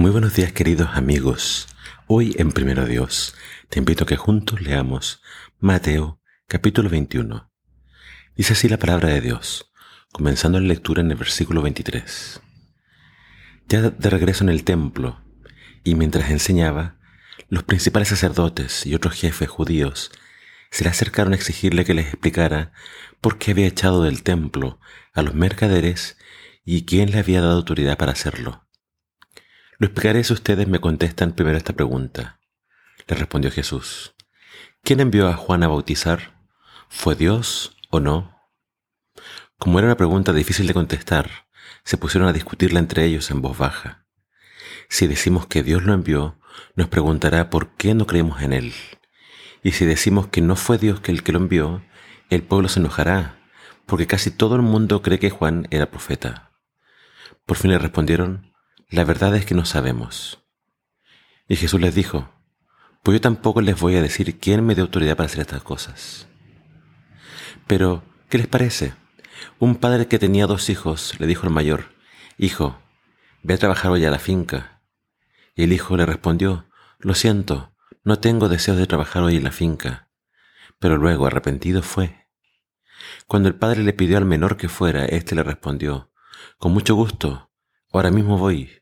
Muy buenos días queridos amigos. Hoy en Primero Dios te invito a que juntos leamos Mateo capítulo 21. Dice así la palabra de Dios, comenzando la lectura en el versículo 23. Ya de regreso en el templo, y mientras enseñaba, los principales sacerdotes y otros jefes judíos se le acercaron a exigirle que les explicara por qué había echado del templo a los mercaderes y quién le había dado autoridad para hacerlo. Lo explicaré si ustedes me contestan primero esta pregunta. Le respondió Jesús. ¿Quién envió a Juan a bautizar? ¿Fue Dios o no? Como era una pregunta difícil de contestar, se pusieron a discutirla entre ellos en voz baja. Si decimos que Dios lo envió, nos preguntará por qué no creemos en Él. Y si decimos que no fue Dios el que lo envió, el pueblo se enojará, porque casi todo el mundo cree que Juan era profeta. Por fin le respondieron, la verdad es que no sabemos. Y Jesús les dijo, pues yo tampoco les voy a decir quién me dio autoridad para hacer estas cosas. Pero, ¿qué les parece? Un padre que tenía dos hijos le dijo al mayor, Hijo, ve a trabajar hoy a la finca. Y el hijo le respondió, Lo siento, no tengo deseos de trabajar hoy en la finca. Pero luego, arrepentido, fue. Cuando el padre le pidió al menor que fuera, éste le respondió, Con mucho gusto, ahora mismo voy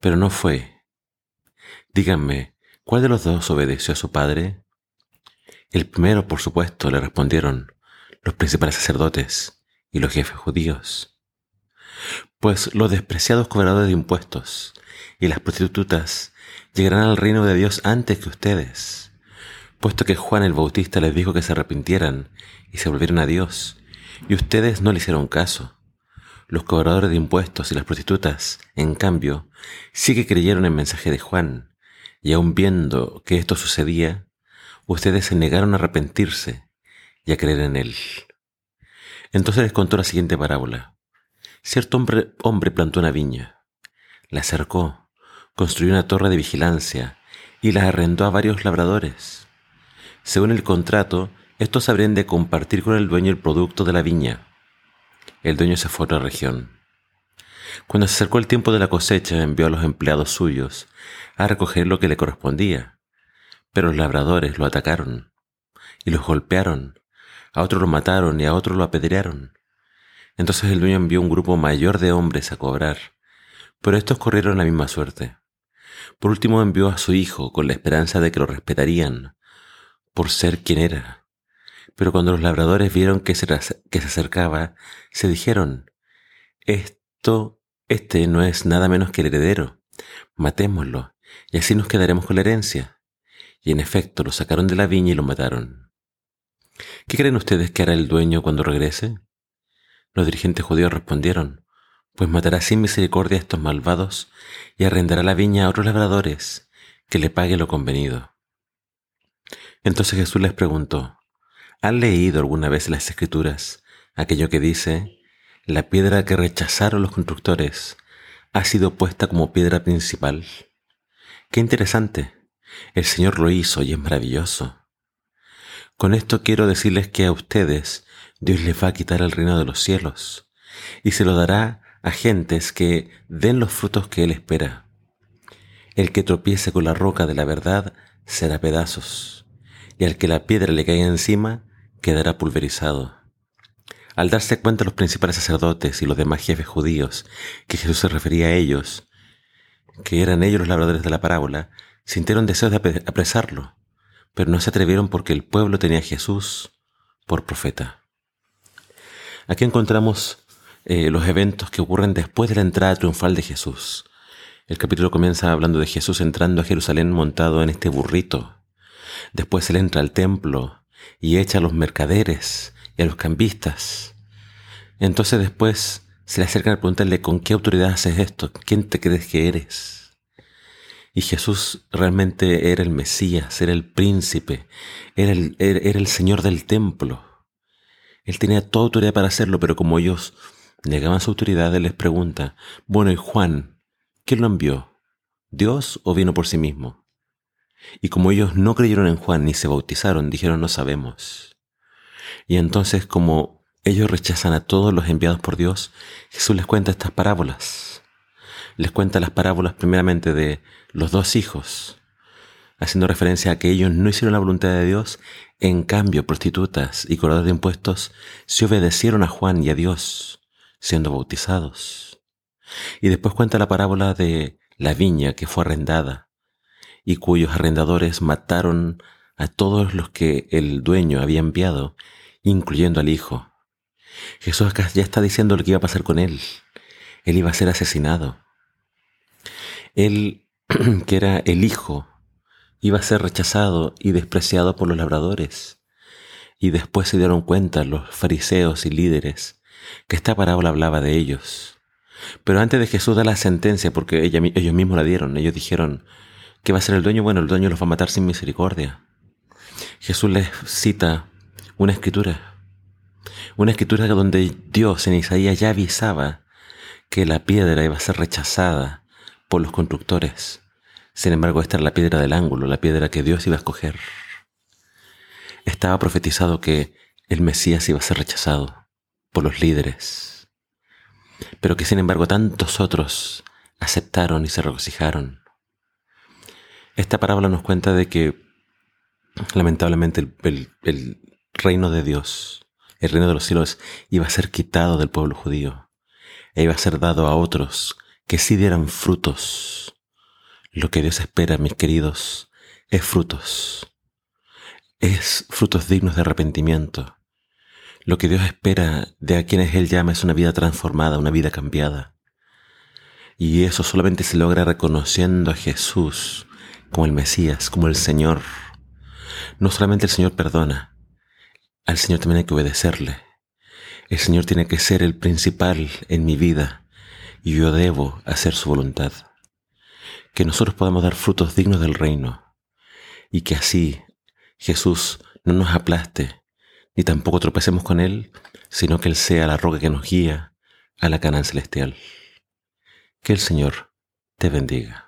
pero no fue. Díganme, ¿cuál de los dos obedeció a su padre? El primero, por supuesto, le respondieron los principales sacerdotes y los jefes judíos. Pues los despreciados cobradores de impuestos y las prostitutas llegarán al reino de Dios antes que ustedes, puesto que Juan el Bautista les dijo que se arrepintieran y se volvieran a Dios, y ustedes no le hicieron caso. Los cobradores de impuestos y las prostitutas, en cambio, sí que creyeron el mensaje de Juan, y aun viendo que esto sucedía, ustedes se negaron a arrepentirse y a creer en él. Entonces les contó la siguiente parábola. Cierto hombre, hombre plantó una viña, la cercó, construyó una torre de vigilancia y la arrendó a varios labradores. Según el contrato, estos habrían de compartir con el dueño el producto de la viña el dueño se fue a otra región. Cuando se acercó el tiempo de la cosecha, envió a los empleados suyos a recoger lo que le correspondía, pero los labradores lo atacaron y los golpearon, a otro lo mataron y a otro lo apedrearon. Entonces el dueño envió un grupo mayor de hombres a cobrar, pero estos corrieron la misma suerte. Por último envió a su hijo con la esperanza de que lo respetarían, por ser quien era. Pero cuando los labradores vieron que se, acercaba, se dijeron, esto, este no es nada menos que el heredero, matémoslo, y así nos quedaremos con la herencia. Y en efecto lo sacaron de la viña y lo mataron. ¿Qué creen ustedes que hará el dueño cuando regrese? Los dirigentes judíos respondieron, pues matará sin misericordia a estos malvados y arrendará la viña a otros labradores, que le pague lo convenido. Entonces Jesús les preguntó, ¿Han leído alguna vez las escrituras aquello que dice, la piedra que rechazaron los constructores ha sido puesta como piedra principal? Qué interesante. El Señor lo hizo y es maravilloso. Con esto quiero decirles que a ustedes Dios les va a quitar el reino de los cielos y se lo dará a gentes que den los frutos que Él espera. El que tropiece con la roca de la verdad será pedazos, y al que la piedra le caiga encima quedará pulverizado. Al darse cuenta los principales sacerdotes y los demás jefes judíos que Jesús se refería a ellos, que eran ellos los labradores de la parábola, sintieron deseos de apresarlo, pero no se atrevieron porque el pueblo tenía a Jesús por profeta. Aquí encontramos eh, los eventos que ocurren después de la entrada triunfal de Jesús. El capítulo comienza hablando de Jesús entrando a Jerusalén montado en este burrito. Después él entra al templo y echa a los mercaderes y a los cambistas. Entonces después se le acercan a preguntarle con qué autoridad haces esto, quién te crees que eres. Y Jesús realmente era el Mesías, era el príncipe, era el, era el Señor del templo. Él tenía toda autoridad para hacerlo, pero como ellos negaban su autoridad, Él les pregunta, bueno, ¿y Juan? ¿Quién lo envió? ¿Dios o vino por sí mismo? Y como ellos no creyeron en Juan ni se bautizaron, dijeron no sabemos. Y entonces como ellos rechazan a todos los enviados por Dios, Jesús les cuenta estas parábolas. les cuenta las parábolas primeramente de los dos hijos, haciendo referencia a que ellos no hicieron la voluntad de Dios, en cambio prostitutas y cobradores de impuestos se obedecieron a Juan y a Dios, siendo bautizados. Y después cuenta la parábola de la viña que fue arrendada y cuyos arrendadores mataron a todos los que el dueño había enviado, incluyendo al hijo. Jesús acá ya está diciendo lo que iba a pasar con él. Él iba a ser asesinado. Él, que era el hijo, iba a ser rechazado y despreciado por los labradores. Y después se dieron cuenta los fariseos y líderes que esta parábola hablaba de ellos. Pero antes de Jesús dar la sentencia, porque ellos mismos la dieron, ellos dijeron, ¿qué va a ser el dueño? Bueno, el dueño los va a matar sin misericordia. Jesús les cita una escritura, una escritura donde Dios en Isaías ya avisaba que la piedra iba a ser rechazada por los constructores. Sin embargo, esta era la piedra del ángulo, la piedra que Dios iba a escoger. Estaba profetizado que el Mesías iba a ser rechazado por los líderes, pero que sin embargo tantos otros aceptaron y se regocijaron. Esta parábola nos cuenta de que lamentablemente el, reino de Dios, el reino de los cielos iba a ser quitado del pueblo judío e iba a ser dado a otros que sí dieran frutos. Lo que Dios espera, mis queridos, es frutos. Es frutos dignos de arrepentimiento. Lo que Dios espera de a quienes Él llama es una vida transformada, una vida cambiada. Y eso solamente se logra reconociendo a Jesús como el Mesías, como el Señor. No solamente el Señor perdona, al Señor también hay que obedecerle. El Señor tiene que ser el principal en mi vida y yo debo hacer su voluntad. Que nosotros podamos dar frutos dignos del reino y que así Jesús no nos aplaste ni tampoco tropecemos con Él, sino que Él sea la roca que nos guía a la Canaán celestial. Que el Señor te bendiga.